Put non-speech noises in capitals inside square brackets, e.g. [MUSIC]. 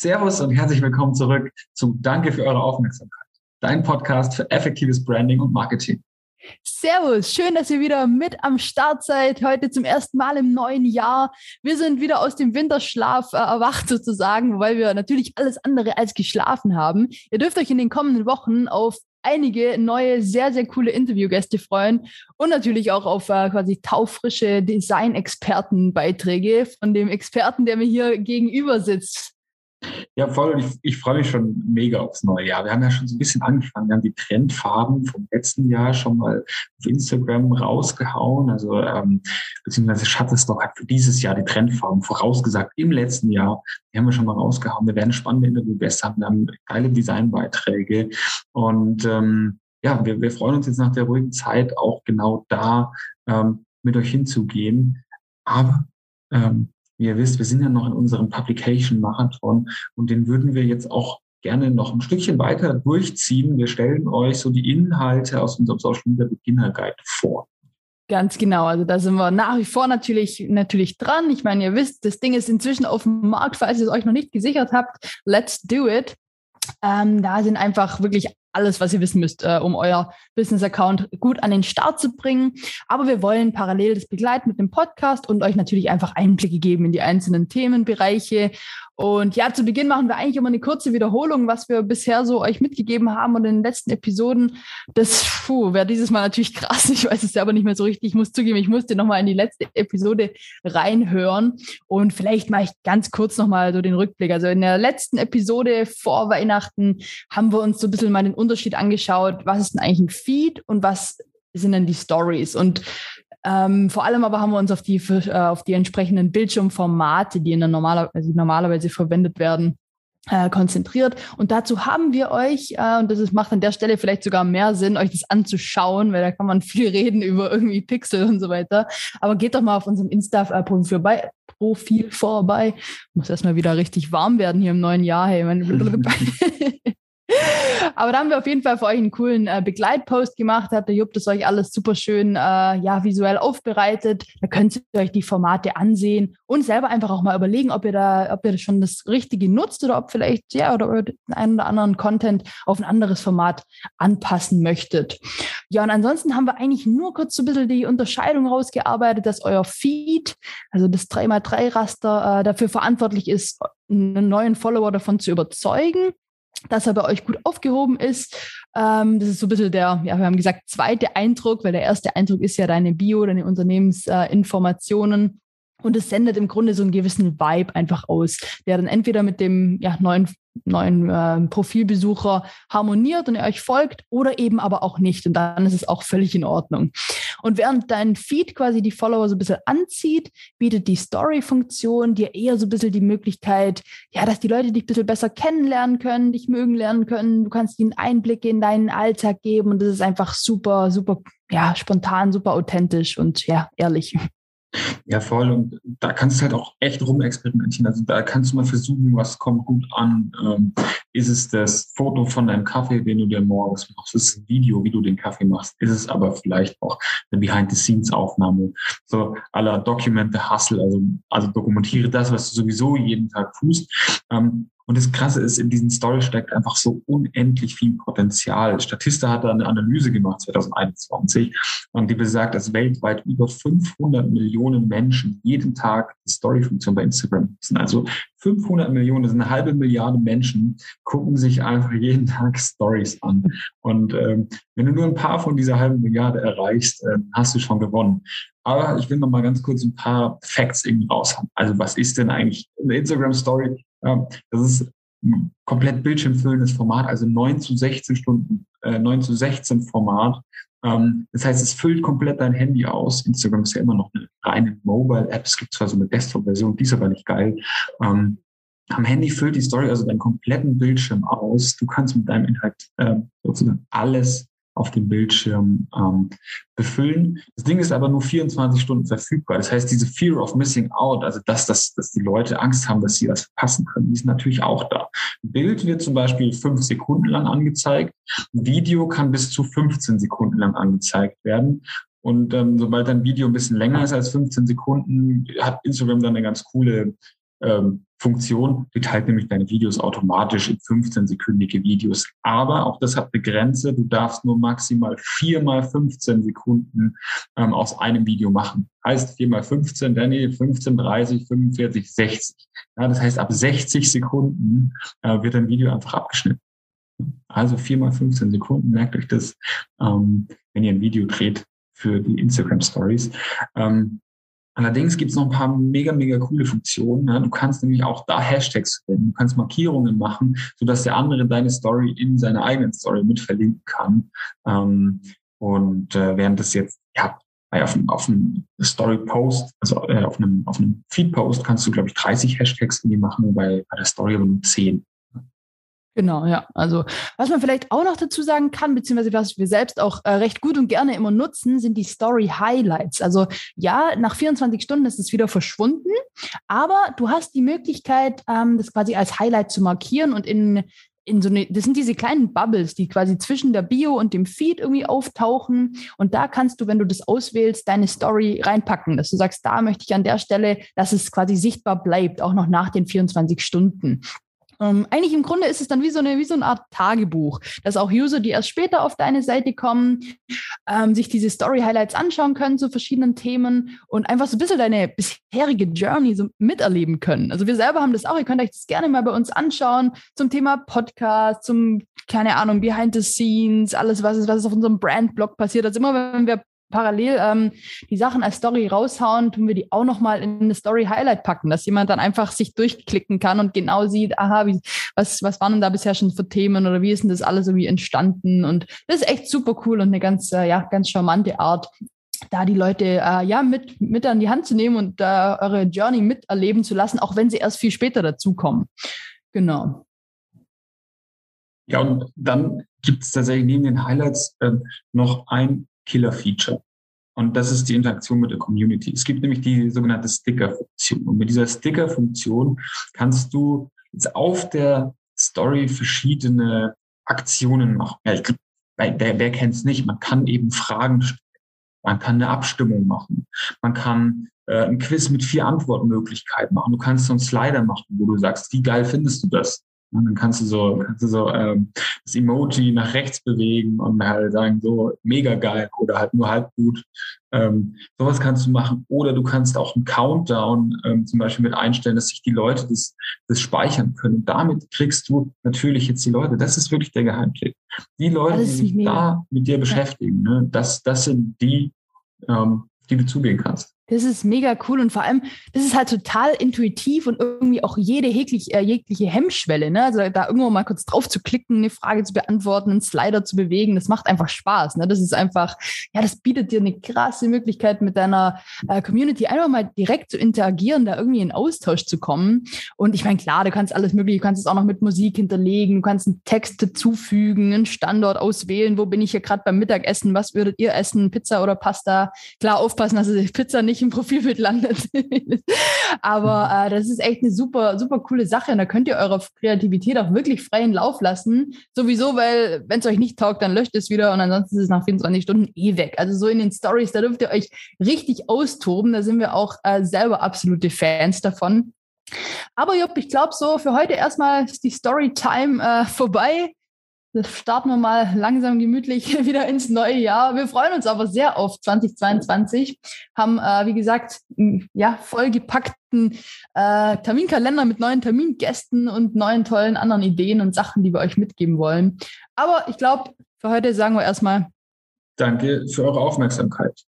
Servus und herzlich willkommen zurück zu Danke für eure Aufmerksamkeit. Dein Podcast für effektives Branding und Marketing. Servus, schön, dass ihr wieder mit am Start seid. Heute zum ersten Mal im neuen Jahr. Wir sind wieder aus dem Winterschlaf äh, erwacht sozusagen, weil wir natürlich alles andere als geschlafen haben. Ihr dürft euch in den kommenden Wochen auf einige neue, sehr, sehr coole Interviewgäste freuen und natürlich auch auf äh, quasi taufrische Design-Experten-Beiträge von dem Experten, der mir hier gegenüber sitzt. Ja, voll. Ich, ich freue mich schon mega aufs neue Jahr. Wir haben ja schon so ein bisschen angefangen. Wir haben die Trendfarben vom letzten Jahr schon mal auf Instagram rausgehauen. Also, ähm, beziehungsweise Shutterstock hat für dieses Jahr die Trendfarben vorausgesagt im letzten Jahr. Die haben wir schon mal rausgehauen. Wir werden spannende Interviewgäste haben. Wir haben geile Designbeiträge. Und ähm, ja, wir, wir freuen uns jetzt nach der ruhigen Zeit auch genau da ähm, mit euch hinzugehen. Aber ähm, wie ihr wisst, wir sind ja noch in unserem Publication-Marathon und den würden wir jetzt auch gerne noch ein Stückchen weiter durchziehen. Wir stellen euch so die Inhalte aus unserem Social Media Beginner Guide vor. Ganz genau. Also da sind wir nach wie vor natürlich, natürlich dran. Ich meine, ihr wisst, das Ding ist inzwischen auf dem Markt, falls ihr es euch noch nicht gesichert habt. Let's do it. Ähm, da sind einfach wirklich alles, was ihr wissen müsst, äh, um euer Business-Account gut an den Start zu bringen. Aber wir wollen parallel das begleiten mit dem Podcast und euch natürlich einfach Einblicke geben in die einzelnen Themenbereiche und ja, zu Beginn machen wir eigentlich immer eine kurze Wiederholung, was wir bisher so euch mitgegeben haben und in den letzten Episoden. Das wäre dieses Mal natürlich [LAUGHS] krass. Ich weiß es selber nicht mehr so richtig. Ich muss zugeben, ich musste nochmal in die letzte Episode reinhören und vielleicht mache ich ganz kurz nochmal so den Rückblick. Also in der letzten Episode vor Weihnachten haben wir uns so ein bisschen mal den Unterschied angeschaut. Was ist denn eigentlich ein Feed und was sind denn die Stories? Und ähm, vor allem aber haben wir uns auf die, äh, auf die entsprechenden Bildschirmformate, die in der normaler, also normalerweise verwendet werden, äh, konzentriert. Und dazu haben wir euch, äh, und das ist, macht an der Stelle vielleicht sogar mehr Sinn, euch das anzuschauen, weil da kann man viel [LAUGHS] reden über irgendwie Pixel und so weiter. Aber geht doch mal auf unserem Insta-Profil vorbei. Profil vorbei. Muss erstmal wieder richtig warm werden hier im neuen Jahr. Hey, [LAUGHS] [LAUGHS] Aber da haben wir auf jeden Fall für euch einen coolen äh, Begleitpost gemacht. Hat der Jupp das euch alles super schön äh, ja, visuell aufbereitet. Da könnt ihr euch die Formate ansehen und selber einfach auch mal überlegen, ob ihr da, ob ihr schon das Richtige nutzt oder ob vielleicht ja oder den einen oder anderen Content auf ein anderes Format anpassen möchtet. Ja, und ansonsten haben wir eigentlich nur kurz so ein bisschen die Unterscheidung rausgearbeitet, dass euer Feed, also das 3x3-Raster, äh, dafür verantwortlich ist, einen neuen Follower davon zu überzeugen dass er bei euch gut aufgehoben ist. Ähm, das ist so ein bisschen der, ja, wir haben gesagt, zweite Eindruck, weil der erste Eindruck ist ja deine Bio, deine Unternehmensinformationen. Äh, und es sendet im Grunde so einen gewissen Vibe einfach aus, der dann entweder mit dem ja, neuen neuen äh, Profilbesucher harmoniert und er euch folgt oder eben aber auch nicht. Und dann ist es auch völlig in Ordnung. Und während dein Feed quasi die Follower so ein bisschen anzieht, bietet die Story-Funktion dir eher so ein bisschen die Möglichkeit, ja, dass die Leute dich ein bisschen besser kennenlernen können, dich mögen lernen können. Du kannst ihnen Einblicke in deinen Alltag geben und das ist einfach super, super, ja, spontan, super authentisch und ja, ehrlich. Ja, voll. Und da kannst du halt auch echt rumexperimentieren. Also da kannst du mal versuchen, was kommt gut an. Ähm, ist es das Foto von deinem Kaffee, den du dir morgens machst? Ist es ein Video, wie du den Kaffee machst? Ist es aber vielleicht auch eine Behind-the-Scenes-Aufnahme? So aller Document the Hustle, also, also dokumentiere das, was du sowieso jeden Tag tust. Ähm, und das Krasse ist, in diesen Stories steckt einfach so unendlich viel Potenzial. Statista hat da eine Analyse gemacht 2021 und die besagt, dass weltweit über 500 Millionen Menschen jeden Tag die Story-Funktion bei Instagram nutzen. Also 500 Millionen, das sind eine halbe Milliarde Menschen, gucken sich einfach jeden Tag Stories an. Und ähm, wenn du nur ein paar von dieser halben Milliarde erreichst, äh, hast du schon gewonnen. Aber ich will noch mal ganz kurz ein paar Facts irgendwie raushaben. Also was ist denn eigentlich eine Instagram Story? Das ist ein komplett bildschirmfüllendes Format, also 9 zu 16 Stunden, äh, 9 zu 16 Format. Ähm, das heißt, es füllt komplett dein Handy aus. Instagram ist ja immer noch eine reine Mobile-App. Es gibt zwar so eine Desktop-Version, die ist aber nicht geil. Ähm, am Handy füllt die Story also deinen kompletten Bildschirm aus. Du kannst mit deinem Inhalt äh, sozusagen alles auf dem Bildschirm ähm, befüllen. Das Ding ist aber nur 24 Stunden verfügbar. Das heißt, diese Fear of Missing Out, also dass, dass, dass die Leute Angst haben, dass sie was verpassen können, die ist natürlich auch da. Bild wird zum Beispiel fünf Sekunden lang angezeigt. Video kann bis zu 15 Sekunden lang angezeigt werden. Und ähm, sobald ein Video ein bisschen länger ist als 15 Sekunden, hat Instagram dann eine ganz coole ähm, Funktion, die teilt nämlich deine Videos automatisch in 15-sekündige Videos. Aber auch das hat eine Grenze. Du darfst nur maximal vier mal 15 Sekunden ähm, aus einem Video machen. Heißt vier mal 15, Danny, 15, 30, 45, 60. Ja, das heißt, ab 60 Sekunden äh, wird ein Video einfach abgeschnitten. Also vier mal 15 Sekunden, merkt euch das, ähm, wenn ihr ein Video dreht für die Instagram Stories. Ähm, Allerdings gibt es noch ein paar mega, mega coole Funktionen. Ne? Du kannst nämlich auch da Hashtags verwenden. Du kannst Markierungen machen, sodass der andere deine Story in seiner eigenen Story mit verlinken kann. Ähm, und äh, während das jetzt, ja, auf einem, auf einem Story-Post, also äh, auf einem, auf einem Feed-Post kannst du, glaube ich, 30 Hashtags in die machen, wobei bei der Story aber nur 10. Genau, ja. Also was man vielleicht auch noch dazu sagen kann, beziehungsweise was wir selbst auch äh, recht gut und gerne immer nutzen, sind die Story Highlights. Also ja, nach 24 Stunden ist es wieder verschwunden, aber du hast die Möglichkeit, ähm, das quasi als Highlight zu markieren und in in so eine, das sind diese kleinen Bubbles, die quasi zwischen der Bio und dem Feed irgendwie auftauchen. Und da kannst du, wenn du das auswählst, deine Story reinpacken, dass du sagst, da möchte ich an der Stelle, dass es quasi sichtbar bleibt, auch noch nach den 24 Stunden. Ähm, eigentlich im Grunde ist es dann wie so, eine, wie so eine Art Tagebuch, dass auch User, die erst später auf deine Seite kommen, ähm, sich diese Story-Highlights anschauen können zu verschiedenen Themen und einfach so ein bisschen deine bisherige Journey so miterleben können. Also wir selber haben das auch, ihr könnt euch das gerne mal bei uns anschauen zum Thema Podcast, zum, keine Ahnung, Behind the Scenes, alles, was ist, was ist auf unserem Brand-Blog passiert. Also immer, wenn wir parallel ähm, die Sachen als Story raushauen, tun wir die auch nochmal in eine Story Highlight packen, dass jemand dann einfach sich durchklicken kann und genau sieht, aha, wie, was, was waren denn da bisher schon für Themen oder wie ist denn das alles irgendwie entstanden? Und das ist echt super cool und eine ganz, äh, ja, ganz charmante Art, da die Leute äh, ja mit, mit an die Hand zu nehmen und äh, eure Journey miterleben zu lassen, auch wenn sie erst viel später dazukommen. Genau. Ja, und dann gibt es tatsächlich neben den Highlights äh, noch ein Killer-Feature. Und das ist die Interaktion mit der Community. Es gibt nämlich die sogenannte Sticker-Funktion. Und mit dieser Sticker-Funktion kannst du jetzt auf der Story verschiedene Aktionen machen. Ja, ich wer, wer kennt es nicht? Man kann eben Fragen stellen. Man kann eine Abstimmung machen. Man kann äh, ein Quiz mit vier Antwortmöglichkeiten machen. Du kannst so einen Slider machen, wo du sagst, wie geil findest du das? Und dann kannst du so, kannst du so ähm, das Emoji nach rechts bewegen und halt sagen, so mega geil oder halt nur halb gut. Ähm, sowas kannst du machen. Oder du kannst auch einen Countdown ähm, zum Beispiel mit einstellen, dass sich die Leute das, das speichern können. Und damit kriegst du natürlich jetzt die Leute. Das ist wirklich der Geheimtipp. Die Leute, die sich mega. da mit dir beschäftigen, ne, das, das sind die, ähm, die du zugehen kannst. Das ist mega cool und vor allem, das ist halt total intuitiv und irgendwie auch jede jegliche, äh, jegliche Hemmschwelle. Ne? Also da irgendwo mal kurz drauf zu klicken, eine Frage zu beantworten, einen Slider zu bewegen, das macht einfach Spaß. Ne? Das ist einfach, ja, das bietet dir eine krasse Möglichkeit, mit deiner äh, Community einfach mal direkt zu interagieren, da irgendwie in Austausch zu kommen. Und ich meine, klar, du kannst alles mögliche, du kannst es auch noch mit Musik hinterlegen, du kannst einen Text dazufügen, einen Standort auswählen, wo bin ich hier gerade beim Mittagessen, was würdet ihr essen, Pizza oder Pasta? Klar, aufpassen, dass es Pizza nicht im Profilbild landet. Aber äh, das ist echt eine super, super coole Sache. Und da könnt ihr eurer Kreativität auch wirklich freien Lauf lassen. Sowieso, weil wenn es euch nicht taugt, dann löscht es wieder und ansonsten ist es nach 24 Stunden eh weg. Also so in den Stories, da dürft ihr euch richtig austoben. Da sind wir auch äh, selber absolute Fans davon. Aber Jupp, ich glaube so, für heute erstmal ist die Storytime äh, vorbei starten wir mal langsam gemütlich [LAUGHS] wieder ins neue Jahr. Wir freuen uns aber sehr auf 2022, haben, äh, wie gesagt, ja, vollgepackten äh, Terminkalender mit neuen Termingästen und neuen tollen anderen Ideen und Sachen, die wir euch mitgeben wollen. Aber ich glaube, für heute sagen wir erstmal Danke für eure Aufmerksamkeit.